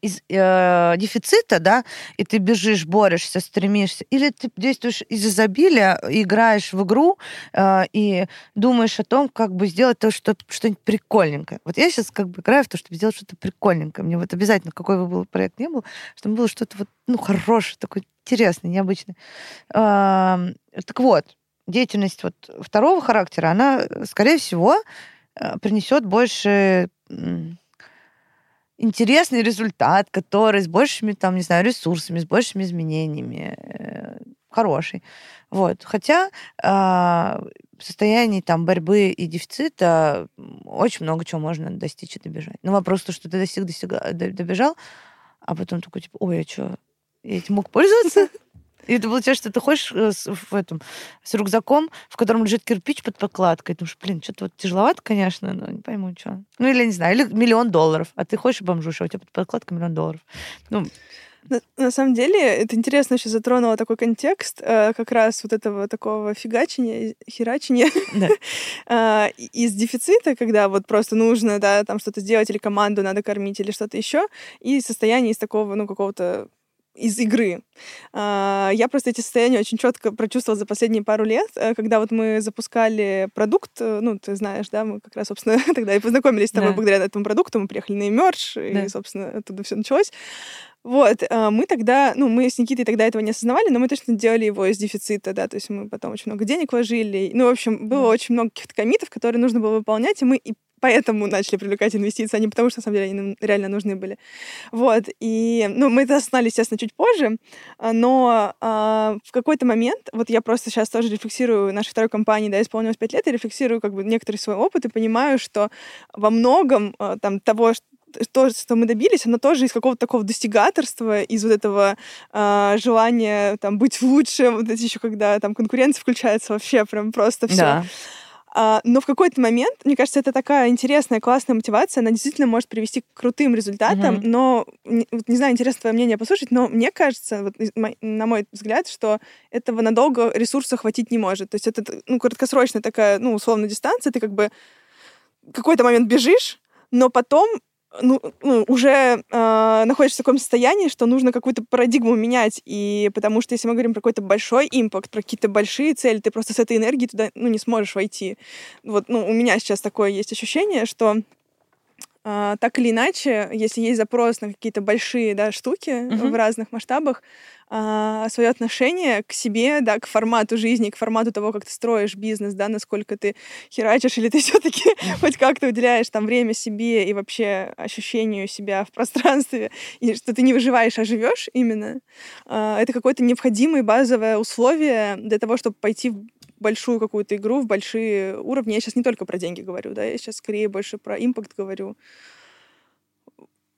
из э, дефицита, да, и ты бежишь, борешься, стремишься, или ты действуешь из изобилия, играешь в игру э, и думаешь о том, как бы сделать то, что, что-нибудь прикольненькое. Вот я сейчас как бы играю в то, чтобы сделать что-то прикольненькое. Мне вот обязательно, какой бы был проект не был, чтобы было что-то вот, ну, хорошее, такое интересное, необычное. Ам, Так вот, деятельность вот второго характера, она, э, скорее всего, э, принесет больше интересный результат, который с большими, там, не знаю, ресурсами, с большими изменениями, э, хороший. Вот. Хотя а, в состоянии там борьбы и дефицита очень много чего можно достичь и добежать. Но вопрос то, что ты достиг, достига- д- добежал, а потом такой, типа, ой, а что, я этим мог пользоваться? И это получается, что ты ходишь э, с, в этом, с рюкзаком, в котором лежит кирпич под подкладкой. Думаешь, блин, что-то вот тяжеловато, конечно, но не пойму, что. Ну, или, не знаю, или миллион долларов. А ты ходишь и бомжуешь, а у тебя под подкладкой миллион долларов. Ну, На, на самом деле, это интересно еще затронуло такой контекст э, как раз вот этого такого фигачения, херачения да. и- из дефицита, когда вот просто нужно, да, там что-то сделать, или команду надо кормить, или что-то еще, и состояние из такого, ну, какого-то из игры. А, Я просто эти состояния очень четко прочувствовала за последние пару лет, э, когда вот мы запускали продукт, э, ну, ты знаешь, да, мы как раз, собственно, тогда и познакомились с тобой Да. благодаря этому продукту, мы приехали на Emerge, Да. и, собственно, оттуда все началось. Вот, а, мы тогда, ну, мы с Никитой тогда этого не осознавали, но мы точно делали его из дефицита, да, то есть мы потом очень много денег вложили. Ну, в общем, было Да. очень много каких-то комитов, которые нужно было выполнять, и мы и поэтому начали привлекать инвестиции, а не потому, что, на самом деле, они нам реально нужны были. Вот, и, ну, мы это осознали, естественно, чуть позже, а, но а, в какой-то момент, вот я просто сейчас тоже рефлексирую нашей второй компании, да, исполнилось пять лет, и рефлексирую как бы некоторый свой опыт, и понимаю, что во многом а, там того, что то, что мы добились, оно тоже из какого-то такого достигаторства, из вот этого а, желания там быть лучше, вот эти еще когда там конкуренция включается вообще прям просто все. Да. А, но в какой-то момент, мне кажется, это такая интересная, классная мотивация, она действительно может привести к крутым результатам, Мгм. но, не, знаю, интересно твое мнение послушать, но мне кажется, вот, на мой взгляд, что этого надолго ресурса хватить не может. То есть это, ну, краткосрочная такая, ну, условно, дистанция, ты как бы какой-то момент бежишь, но потом ну, ну, уже э, находишься в таком состоянии, что нужно какую-то парадигму менять. И потому что если мы говорим про какой-то большой импакт, про какие-то большие цели, ты просто с этой энергией туда ну, не сможешь войти. Вот, ну, у меня сейчас такое есть ощущение, что а, так или иначе, если есть запрос на какие-то большие да, штуки Мгм. в разных масштабах, свое отношение к себе, да, к формату жизни, к формату того, как ты строишь бизнес, да, насколько ты херачишь, или ты все-таки хоть как-то уделяешь там время себе и вообще ощущению себя в пространстве, и что ты не выживаешь, а живешь именно, а, это какое-то необходимое базовое условие для того, чтобы пойти в большую какую-то игру, в большие уровни. Я сейчас не только про деньги говорю, да, я сейчас скорее больше про импакт говорю.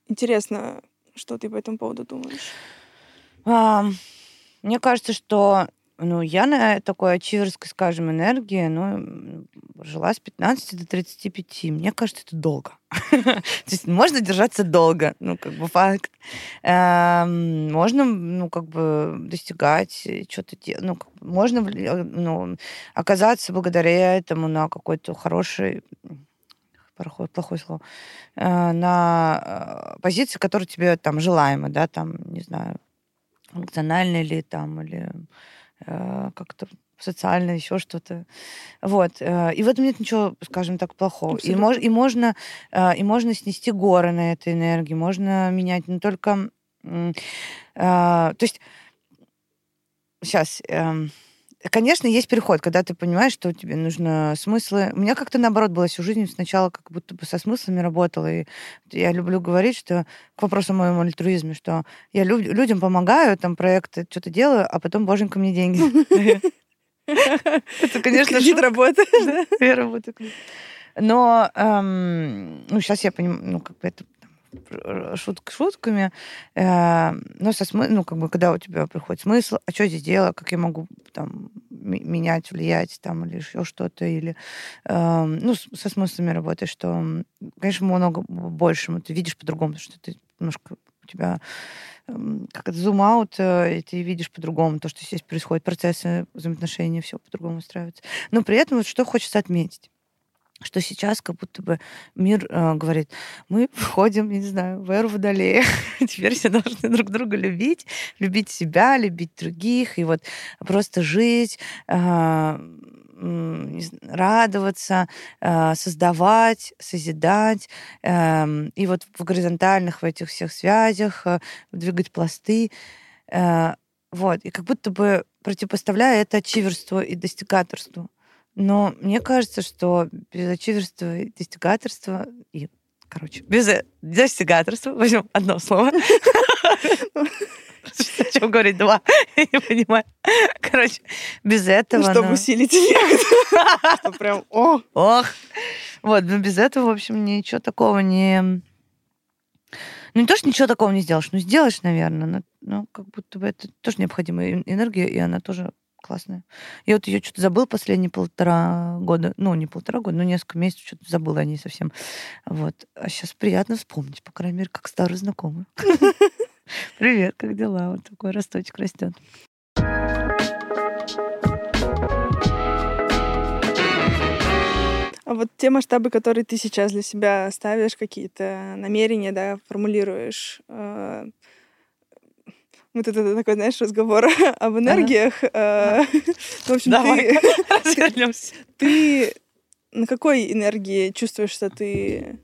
Интересно, что ты по этому поводу думаешь? Мне кажется, что ну, я на такой ачиверской, скажем, энергии, ну, жила с 15 до 35. Мне кажется, это долго. То есть можно держаться долго, ну, как бы факт. Эм, можно, ну, как бы достигать что-то, ну, можно ну, оказаться благодаря этому на какой-то хороший плохое, плохое слово, э, на э, позиции, которая тебе там желаема, да, там, не знаю, функционально или там, или Э, как-то социально, еще что-то. Вот. Э, и в этом нет ничего, скажем так, плохого. И, мож, и, можно, э, и можно снести горы на этой энергии, можно менять не только... То есть сейчас эм, Конечно, есть переход, когда ты понимаешь, что тебе нужно смыслы. У меня как-то наоборот было всю жизнь сначала как будто бы со смыслами работала. И я люблю говорить, что к вопросу о моем альтруизме, что я лю- людям помогаю, там проекты что-то делаю, а потом, боженька, мне деньги. Это, конечно, Кредит работает. Я работаю. Но эм, ну, сейчас я понимаю, ну, как бы это шутки шутками, э, но со смы... ну, как бы, когда у тебя приходит смысл, а что здесь делать, как я могу там менять, влиять там или еще что-то, или э, ну, со смыслами работаешь, что, конечно, много больше, ты видишь по-другому, что ты немножко у тебя эм, как это зум-аут, э, и ты видишь по-другому то, что здесь происходит, процессы взаимоотношений, все по-другому устраивается. Но при этом вот что хочется отметить что сейчас как будто бы мир э, говорит, мы входим, не знаю, в эру Водолея, теперь все должны друг друга любить, любить себя, любить других, и вот просто жить, э, радоваться, э, создавать, созидать, э, и вот в горизонтальных в этих всех связях э, двигать пласты. Э, вот, и как будто бы противопоставляя это ачиверству и достигаторству. Но мне кажется, что без ачиверства и достигаторства, и, короче, без достигаторства, возьмем одно слово, о чем говорить два, я не понимаю. Короче, без этого... Ну, чтобы усилить эффект. Прям, о! Ох! Вот, но без этого, в общем, ничего такого не... Ну, не то, что ничего такого не сделаешь, ну, сделаешь, наверное, но, но как будто бы это тоже необходимая энергия, и она тоже классная. Я вот ее что-то забыл последние полтора года. Ну, не полтора года, но несколько месяцев что-то забыла о ней совсем. Вот. А сейчас приятно вспомнить, по крайней мере, как старый знакомый. Привет, как дела? Вот такой росточек растет. А вот те масштабы, которые ты сейчас для себя ставишь, какие-то намерения, да, формулируешь, э, вот это такой, знаешь, разговор об энергиях. Ага. Э, в общем, Давай, ты, ты на какой энергии чувствуешь, что ты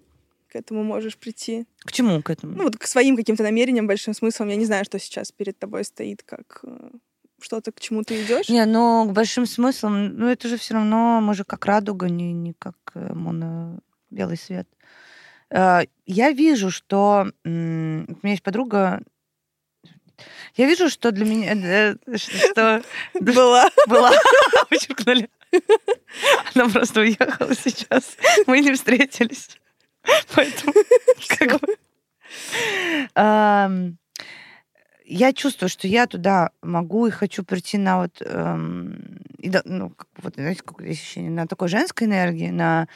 к этому можешь прийти? К чему к этому? Ну, вот к своим каким-то намерениям, большим смыслом. Я не знаю, что сейчас перед тобой стоит, как э, что-то, к чему ты идешь. Не, но к большим смыслам, ну, это же все равно, мы же как радуга, не, не как э, моно белый свет. Я вижу, что у меня есть подруга, я вижу, что для меня... Э, что... Была. Была. Вычеркнули. Она просто уехала сейчас. Мы не встретились. Поэтому как бы... Я чувствую, что я туда могу и хочу прийти на вот, эм, и, ну, как, вот знаете, какое ощущение, на такой женской энергии, на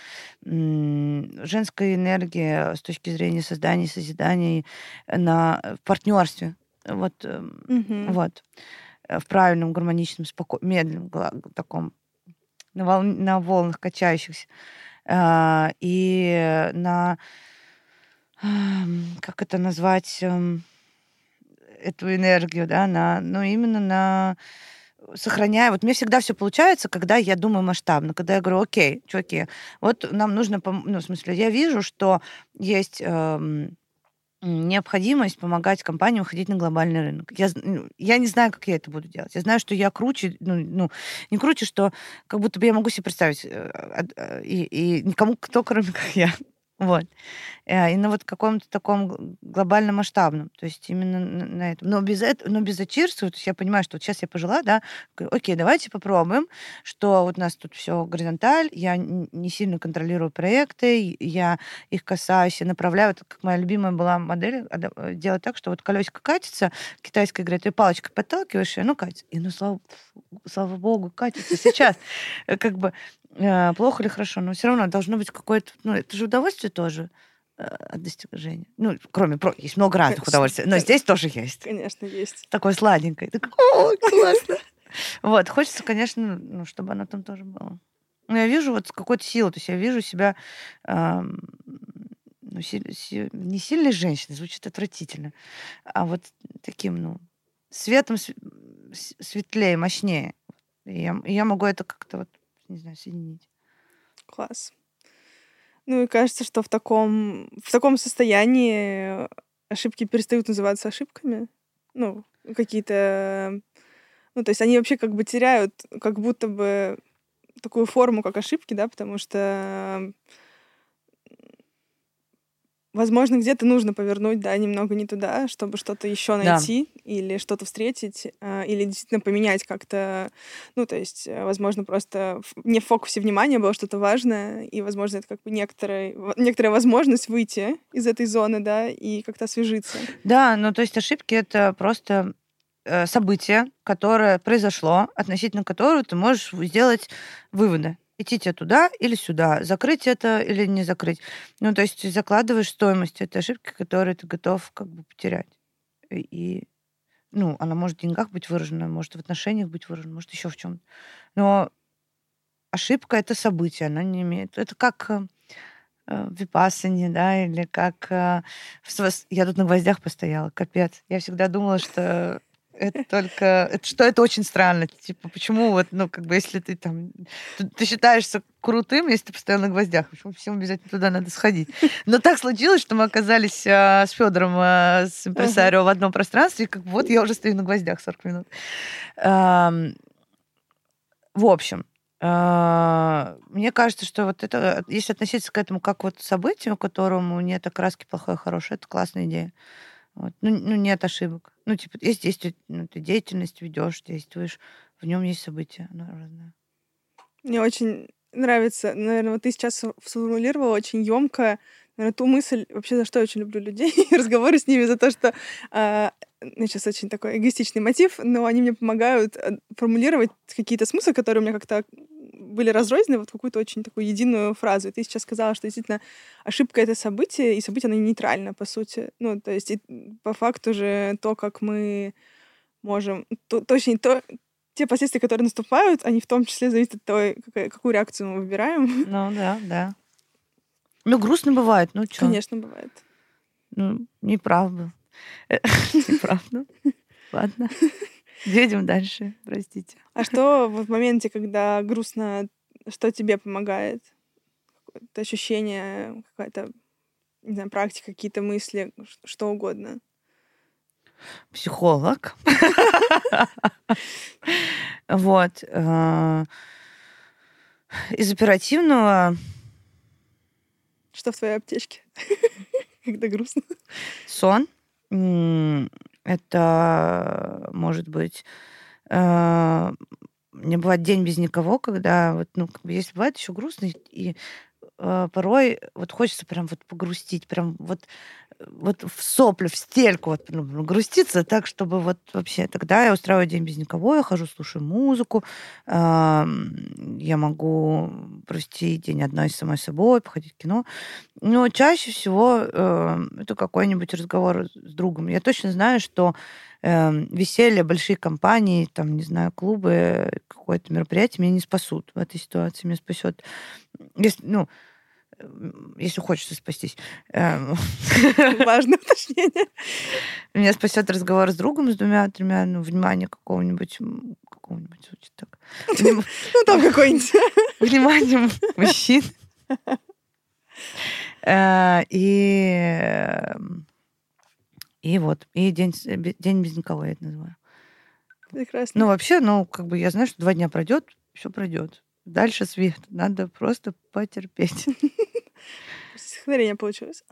м, женской энергии с точки зрения создания, созидания, на партнерстве вот, угу. вот, э, в правильном, гармоничном, споко... медленном таком, на, вол... на волнах качающихся. А, и на, как это назвать, эм, эту энергию, да, на, ну, именно на сохраняя, вот мне всегда все получается, когда я думаю масштабно, когда я говорю, окей, чуваки, вот нам нужно, ну, в смысле, я вижу, что есть эм, необходимость помогать компаниям выходить на глобальный рынок. Я, ну, я не знаю, как я это буду делать. Я знаю, что я круче, ну, ну не круче, что как будто бы я могу себе представить, э, и, и никому, кто кроме как я, Вот. Э, И на вот каком-то таком г- глобальном масштабном. То есть именно на этом. Но без, этого, но без зачирства, то есть я понимаю, что вот сейчас я пожила, да, окей, давайте попробуем, что вот у нас тут все горизонталь, я не сильно контролирую проекты, и я их касаюсь, я направляю. Это как моя любимая была модель, э, делать так, что вот колесико катится, китайская говорит, ты палочкой подталкиваешь, и оно катится. И ну, слава, слава богу, катится сейчас. Э, Как бы плохо или хорошо, но все равно должно быть какое-то... Ну, это же удовольствие тоже э, от достижения. Ну, кроме... про- Есть много разных Конечно, удовольствий, но здесь тоже есть. Конечно, есть. Такое сладенькое. Так, Ой, классно. Вот, хочется, конечно, ну, чтобы оно там тоже было. Но я вижу вот какой-то силу, то есть я вижу себя ну, си- си- не сильной женщиной, звучит отвратительно, а вот таким, ну, светом светлее, мощнее. И я, я могу это как-то вот, не знаю, соединить. Класс. Ну и кажется, что в таком, в таком состоянии ошибки перестают называться ошибками. Ну, какие-то... Ну, то есть они вообще как бы теряют как будто бы такую форму, как ошибки, да, потому что возможно, где-то нужно повернуть, да, немного не туда, чтобы что-то еще Да. найти или что-то встретить, а, или действительно поменять как-то, ну, то есть, э, возможно, просто не в фокусе внимания было что-то важное, и, возможно, это как бы некоторая, некоторая возможность выйти из этой зоны, да, и как-то освежиться. Да, ну то есть ошибки это просто э, событие, которое произошло, относительно которого ты можешь сделать выводы. Идти туда или сюда, закрыть это или не закрыть. Ну, то есть закладываешь стоимость этой ошибки, которую ты готов как бы потерять. И, ну, она может в деньгах быть выражена, может в отношениях быть выражена, может еще в чем-то. Но ошибка это событие, она не имеет. Это как э, э, в випассане, да, или как... э, в Я тут на гвоздях постояла, капец. Я всегда думала, что это только... это- Что это очень странно. Типа, почему вот, ну, как бы, если ты там... Ты, ты считаешься крутым, если ты постоял на гвоздях. Почему всем обязательно туда надо сходить? Но так случилось, что мы оказались э, с Федором, с импресарио в одном пространстве, и как вот я уже стою на гвоздях 40 минут. Ам, В общем, а, мне кажется, что вот это, если относиться к этому как вот событию, которому нет окраски плохое, хорошее, это классная идея. Вот. Ну, ну, нет ошибок. Ну, типа, есть действие, ну, ты деятельность ведешь, действуешь, в нем есть события. Оно разное. Мне очень нравится, наверное, вот ты сейчас сф- сформулировала очень емко, наверное, ту мысль, вообще за что я очень люблю людей, разговоры с ними, за то, что а, ну, сейчас очень такой эгоистичный мотив, но они мне помогают э, формулировать какие-то смыслы, которые у меня как-то были разрознены вот какую-то очень такую единую фразу. И ты сейчас сказала, что действительно ошибка — это событие, и событие, оно нейтрально, по сути. Ну, то есть и по факту же то, как мы можем... То, точнее, то, те последствия, которые наступают, они в том числе зависят от того, какая- какую реакцию мы выбираем. Ну, да, да. Ну, грустно бывает, ну, что? Конечно, бывает. Ну, неправда. Неправда. Ладно. Едем дальше, простите. А что в моменте, когда грустно, что тебе помогает? Какое-то ощущение, какая-то, не знаю, практика, какие-то мысли, что угодно. Психолог. Вот. э, Из оперативного Что в твоей аптечке? Когда грустно. сон. Это может быть... э, Мне бывает день без никого, когда вот, ну, как бы, если бывает еще грустно, и э, порой вот хочется прям вот погрустить, прям вот, вот в соплю, в стельку вот ну, груститься так, чтобы вот вообще... Тогда я устраиваю день без никого, я хожу, слушаю музыку, ам, я могу провести день одной с самой собой, походить в кино. Но чаще всего э, это какой-нибудь разговор с другом. Я точно знаю, что э, веселье, большие компании, там, не знаю, клубы, какое-то мероприятие меня не спасут в этой ситуации. Меня спасет, если, ну, э, если хочется спастись. Эм, Важное уточнение. Меня спасет разговор с другом, с двумя-тремя, ну, внимание какого-нибудь, какого-нибудь звучит так. Ну, там какой-нибудь. Вниманием мужчин. Э, И эм, и вот, и день, день без никого я это называю. Прекрасно. Ну, вообще, ну, как бы я знаю, что два дня пройдет, все пройдет. Дальше свет. Надо просто потерпеть. Стихотворение получилось.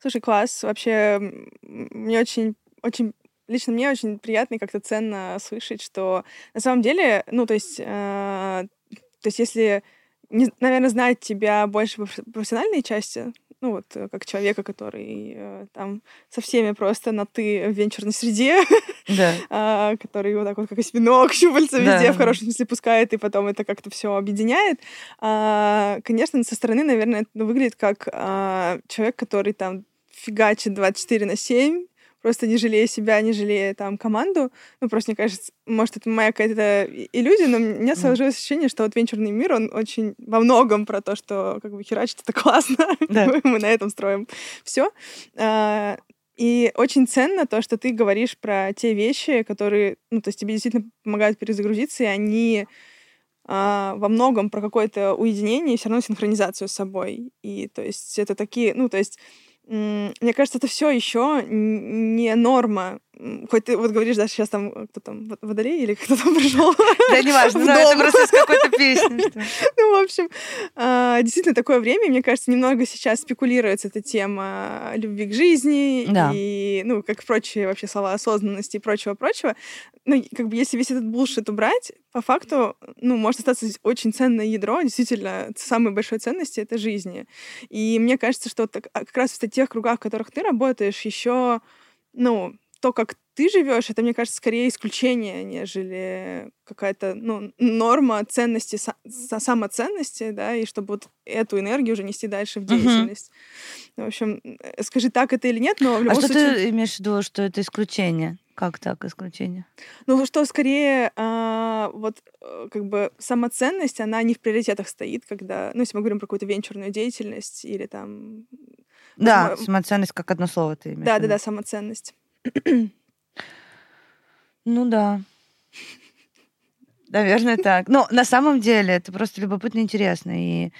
Слушай, класс. Вообще, мне очень, очень, лично мне очень приятно и как-то ценно слышать, что на самом деле, ну, то есть, э, то есть если, не, наверное, знать тебя больше по проф- профессиональной части, ну, вот э, как человека, который э, там со всеми просто на «ты» в венчурной среде, Да. а, который вот так вот как осьминог щупальца Да, везде в хорошем смысле пускает, и потом это как-то все объединяет. А, Конечно, со стороны, наверное, это выглядит как а, человек, который там фигачит 24 на 7, просто не жалея себя, не жалея там команду. Ну, просто мне кажется, может, это моя какая-то иллюзия, но у меня сложилось ощущение, что вот венчурный мир, он очень во многом про то, что как бы херачить это классно. Да. Мы- на этом строим все. И очень ценно то, что ты говоришь про те вещи, которые, ну, то есть тебе действительно помогают перезагрузиться, и они а, во многом про какое-то уединение и все равно синхронизацию с собой. И то есть это такие, ну, то есть мне кажется, это все еще не норма. Хоть ты вот говоришь, да, сейчас там э, кто там, Вод- водолей или кто там пришел. Да, неважно, но это просто из какой-то песни. Ну, в общем, а, действительно такое время, мне кажется, немного сейчас спекулируется эта тема любви к жизни Да. и, ну, как прочие вообще слова осознанности и прочего-прочего. Ну, как бы если весь этот булшит убрать, по факту, ну, может остаться очень ценное ядро, действительно, самой большой ценности — это жизни. И мне кажется, что так- а как раз в тех кругах, в которых ты работаешь, еще, ну, то, как ты живешь, это, мне кажется, скорее исключение, нежели какая-то ну, норма ценности, са- са- самоценности, да, и чтобы вот эту энергию уже нести дальше в деятельность. В общем, э, скажи, так это или нет, но в А любом что случае... ты имеешь в виду, что это исключение? Как так исключение? Ну, что скорее, а, вот, э, как бы, самоценность, она не в приоритетах стоит, когда, ну, если мы говорим про какую-то венчурную деятельность или там... Да, Возможно- самоценность как одно слово ты имеешь в виду. Да-да-да, самоценность. Ну да. Наверное, так. Но на самом деле это просто любопытно и интересно. И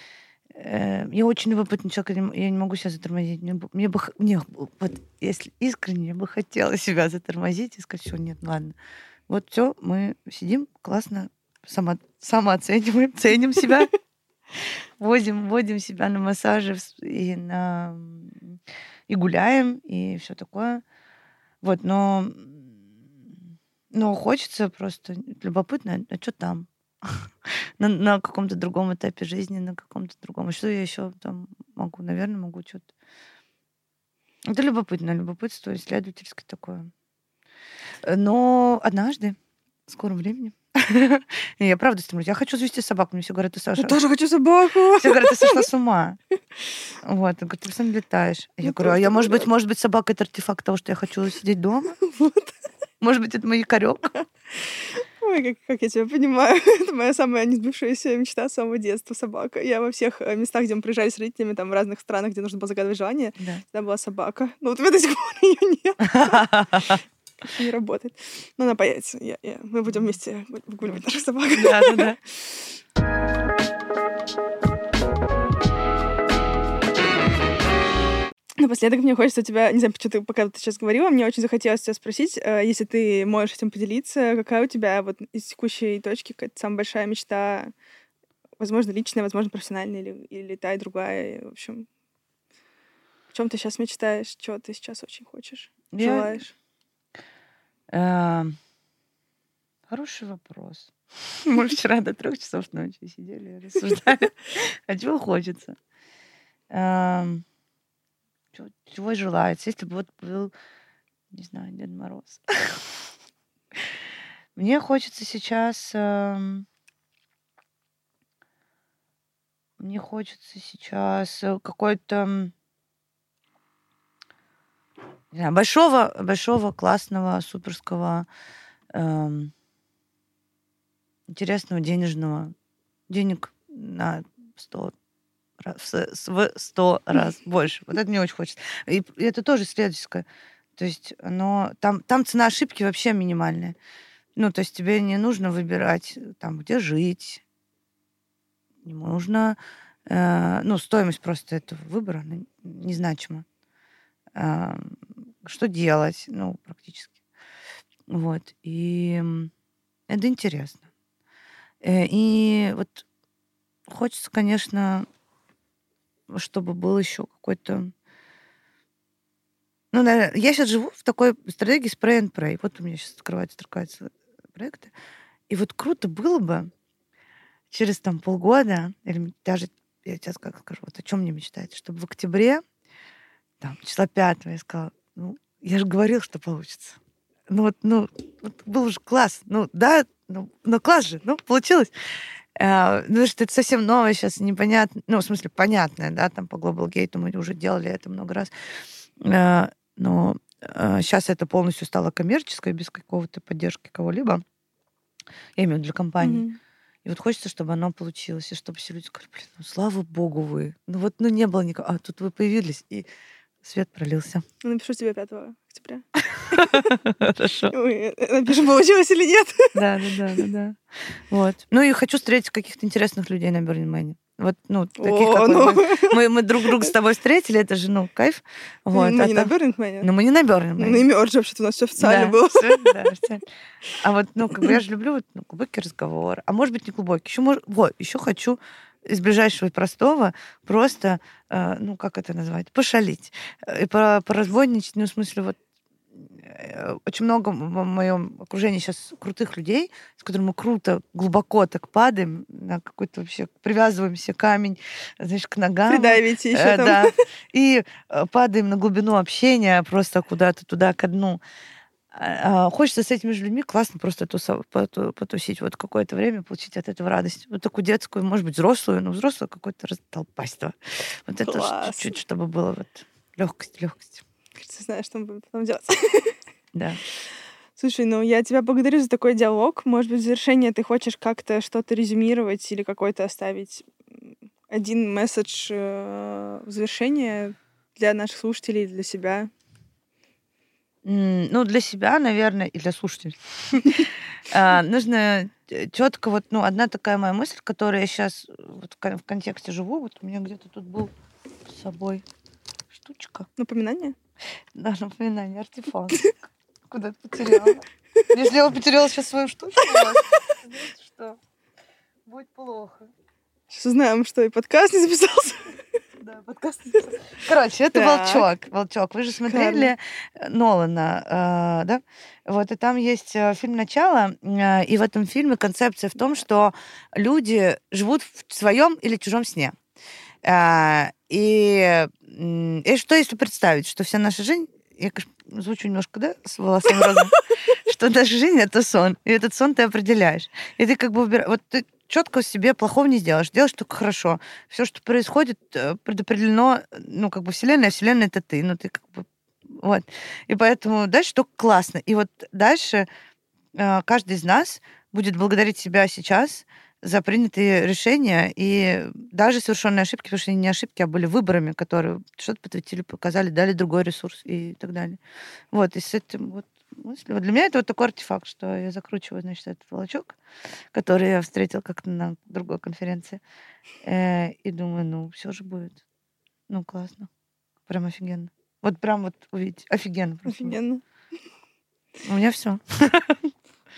э, я очень любопытный человек, я не могу себя затормозить. Мне, бы- мне бы, мне, вот если искренне, я бы хотела себя затормозить и сказать, что нет, ладно. Вот все, мы сидим, классно, само, самооцениваем, ценим себя, возим, водим себя на массажи и, на, и гуляем, и все такое. Вот, но, но хочется просто любопытно, а что там? на, на каком-то другом этапе жизни, на каком-то другом. А что я еще там могу? Наверное, могу что-то. Это любопытно, любопытство исследовательское такое. Э, Но однажды, в скором времени, я правда стремлюсь. Я хочу завести собаку. Мне все говорят, ты Саша. Я тоже хочу собаку. Все говорят, ты сошла с ума. Вот, говорит, ты сам летаешь. Я Ну, говорю, а я, может быть, может быть, собака это артефакт того, что я хочу сидеть дома? Может быть, это мой якорек? Ой, как, как я тебя понимаю. Это моя самая несбывшаяся мечта с самого детства собака. Я во всех э, местах, где мы приезжали с родителями, там в разных странах, где нужно было загадывать желание, Да. всегда была собака. Ну вот у меня до сих пор ее нет, не работает. Но она появится. Я- я- Мы будем вместе выгуливать наших собак. Да, да, да. Напоследок мне хочется тебя, не знаю, что ты пока ты сейчас говорила, мне очень захотелось тебя спросить, э, если ты можешь этим поделиться, какая у тебя вот из текущей точки какая-то самая большая мечта, возможно, личная, возможно, профессиональная, или, или та и другая, в общем, о чем ты сейчас мечтаешь, что ты сейчас очень хочешь, Я- желаешь? Эм, Хороший вопрос. Мы вчера до трех часов ночи сидели и рассуждали. А чего хочется? Эм, Чего желается? Если бы вот был, не знаю, Дед Мороз. Мне хочется сейчас... эм, Мне хочется сейчас э, какой-то не знаю, большого, большого, классного, суперского, эм, интересного денежного денег на сто раз, в сто раз больше. Вот это мне очень хочется. И это тоже исследовательское. То есть оно, там, там цена ошибки вообще минимальная. Ну, то есть тебе не нужно выбирать, э, там, где жить. Не нужно... э, ну, стоимость просто этого выбора она незначима. Ам, что делать, ну, практически. Вот. И это интересно. Э, И вот хочется, конечно, чтобы был еще какой-то... Ну, наверное, я сейчас живу в такой стратегии spray and pray. Вот у меня сейчас открываются, открываются проекты. И вот круто было бы через там полгода, или даже, я сейчас как скажу, вот о чем мне мечтать, чтобы в октябре, там, числа пятого, я сказала, ну, я же говорил, что получится. Ну вот, ну, вот был же класс. Ну, да, ну, ну класс же, ну, получилось. Uh, ну, что это совсем новое сейчас, непонятно, ну, в смысле, понятное, да, там по Global Gate мы уже делали это много раз, uh, но uh, сейчас это полностью стало коммерческое, без какого-то поддержки кого-либо, я имею в виду для компании. Mm-hmm. И вот хочется, чтобы оно получилось, и чтобы все люди сказали, блин, ну, слава богу вы. Ну вот, ну не было никого, а тут вы появились, и свет пролился. Ну, напишу тебе 5 октября. Хорошо. Напишем, получилось или нет. Да, да, да, да. Вот. Ну и хочу встретить каких-то интересных людей на Бернин Мэне. Вот, ну, таких, О, как ну. мы, мы, мы друг друга с тобой встретили, это же, ну, кайф. Вот. Мы а не на так- Бёрнингмене. Ну, мы не на Бернин Ну, на Имёрдж вообще-то у нас все официально да, было. всё, да, официально. А вот, ну, как бы я же люблю вот, ну, глубокий разговор. А может быть, не глубокий. Еще, мож... вот, еще хочу из ближайшего и простого просто, э, ну, как это назвать, пошалить. Э, И по- поразбойничать, ну, в смысле, вот э, очень много в моем окружении сейчас крутых людей, с которыми мы круто, глубоко так падаем на какой-то вообще, привязываемся камень, знаешь, к ногам. Придавите еще Э, там. Да. И падаем на глубину общения, просто куда-то туда ко дну. А, а, Хочется с этими же людьми классно просто потусить вот какое-то время, получить от этого радость. Вот такую детскую, может быть, взрослую, но взрослую какое-то растолпайство. Вот это Классно. чуть-чуть, чтобы было вот легкость, легкость. Кажется, знаю, что мы потом делать. Да. Слушай, ну я тебя благодарю за такой диалог. Может быть, в завершение ты хочешь как-то что-то резюмировать или какой-то оставить один месседж э, в завершение для наших слушателей, для себя? Ну, для себя, наверное, и для слушателей. А, Нужно четко вот, ну, одна такая моя мысль, которая я сейчас вот в кон- в контексте живу, вот у меня где-то тут был с собой штучка. Напоминание? Да, напоминание, артефакт. Куда ты потеряла? Если я потеряла сейчас свою штучку, что? Будет плохо. Сейчас узнаем, что и подкаст не записался. Да, подкаст. Короче, это Так. волчок. Волчок. Вы же смотрели Нолана, э, да? Вот, и там есть э, фильм «Начало», э, и в этом фильме концепция в том, что люди живут в своем или чужом сне. И, и что если представить, что вся наша жизнь, я, конечно, звучу немножко, да, с волосами розовым, что наша жизнь — это сон, и этот сон ты определяешь. И ты как бы выбираешь... Вот ты четко себе плохого не сделаешь, делаешь только хорошо. Все, что происходит, э, предопределено, ну, как бы Вселенная, а Вселенная — это ты. Ну, ты как бы... Вот. И поэтому дальше только классно. И вот дальше э, каждый из нас будет благодарить себя сейчас за принятые решения и даже совершенные ошибки, потому что они не ошибки, а были выборами, которые что-то подтвердили, показали, дали другой ресурс и так далее. Вот, и с этим вот мыслью. Вот для меня это вот такой артефакт, что я закручиваю, значит, этот волочок, который я встретил как-то на другой конференции, э, и думаю, ну, все же будет. Ну, классно. Прям офигенно. Вот прям вот увидеть. Офигенно просто. Офигенно. У меня все.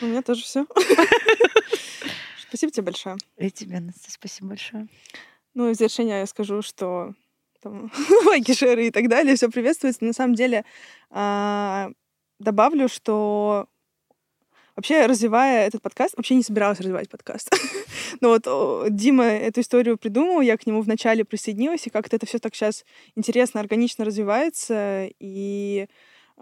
У меня тоже все. Спасибо тебе большое. И тебе, Настя, спасибо большое. Ну и в завершение я скажу, что там, лайки, шеры и так далее, все приветствуется. На самом деле а, добавлю, что вообще развивая этот подкаст, вообще не собиралась развивать подкаст. Но вот Дима эту историю придумал, я к нему вначале присоединилась, и как-то это все так сейчас интересно, органично развивается, и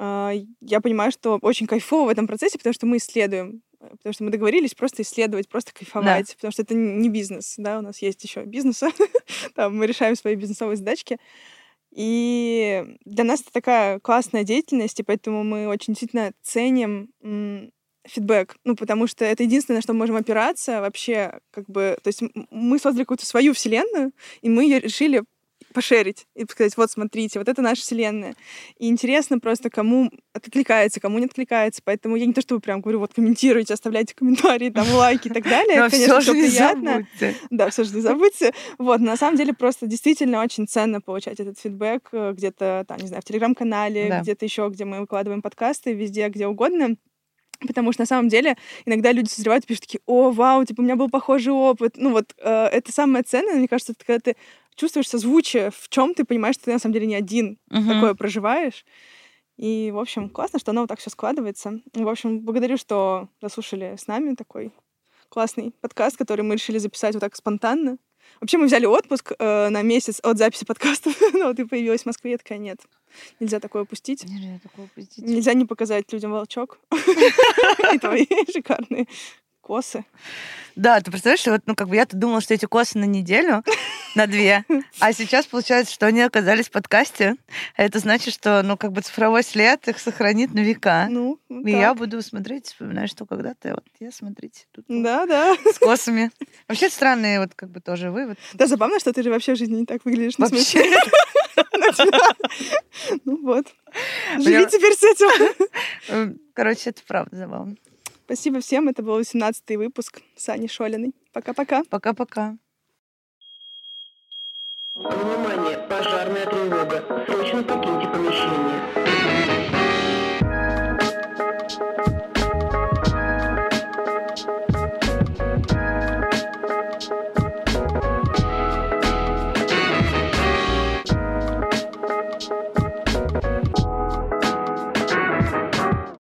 а, я понимаю, что очень кайфово в этом процессе, потому что мы исследуем, э, потому что мы договорились просто исследовать, просто кайфовать, потому что это не бизнес, да, у нас есть еще бизнес, там мы решаем свои бизнесовые задачки, и для нас это такая классная деятельность, и поэтому мы очень действительно ценим фидбэк, ну, потому что это единственное, на что мы можем опираться вообще, как бы, то есть мы создали какую-то свою вселенную, и мы ее решили пошерить и сказать, вот смотрите, вот это наша вселенная. И интересно просто, кому откликается, кому не откликается. Поэтому я не то чтобы прям говорю, вот комментируйте, оставляйте комментарии, там лайки и так далее. Это, конечно, все всё же не приятно. забудьте. Да, все же не забудьте. Вот, на самом деле просто действительно очень ценно получать этот фидбэк э, где-то, там, не знаю, в Телеграм-канале, где-то еще, где мы выкладываем подкасты, везде, где угодно. Потому что на самом деле иногда люди созревают и пишут такие, о, вау, типа, у меня был похожий опыт. Ну вот, э, это самое ценное, мне кажется, это когда ты чувствуешь созвучие, в чем ты понимаешь, что ты на самом деле не один Мгм. такое проживаешь. И, в общем, классно, что оно вот так все складывается. В общем, благодарю, что дослушали с нами такой классный подкаст, который мы решили записать вот так спонтанно. Вообще мы взяли отпуск э, на месяц от записи подкастов, но ты появилась в Москве, я такая, нет, нельзя такое упустить. Нельзя такого упустить. Нельзя не показать людям волчок и твои шикарные косы. Да, ты представляешь, вот, ну, как бы я-то думала, что эти косы на неделю, на две, а сейчас получается, что они оказались в подкасте. А Это значит, что, ну, как бы цифровой след их сохранит на века. Ну, И я буду смотреть, вспоминать, что когда-то вот я, смотрите, тут вот Да, да. с косами. Вообще странный вот как бы тоже вывод. Да, забавно, что ты же вообще в жизни не так выглядишь. ну. Вообще. Ну вот. Живи теперь с этим. Короче, это правда забавно. Спасибо всем. Это был 18-й выпуск с Аней Шолиной. Пока-пока. Пока-пока. Внимание, пожарная тревога. Срочно покиньте помещение.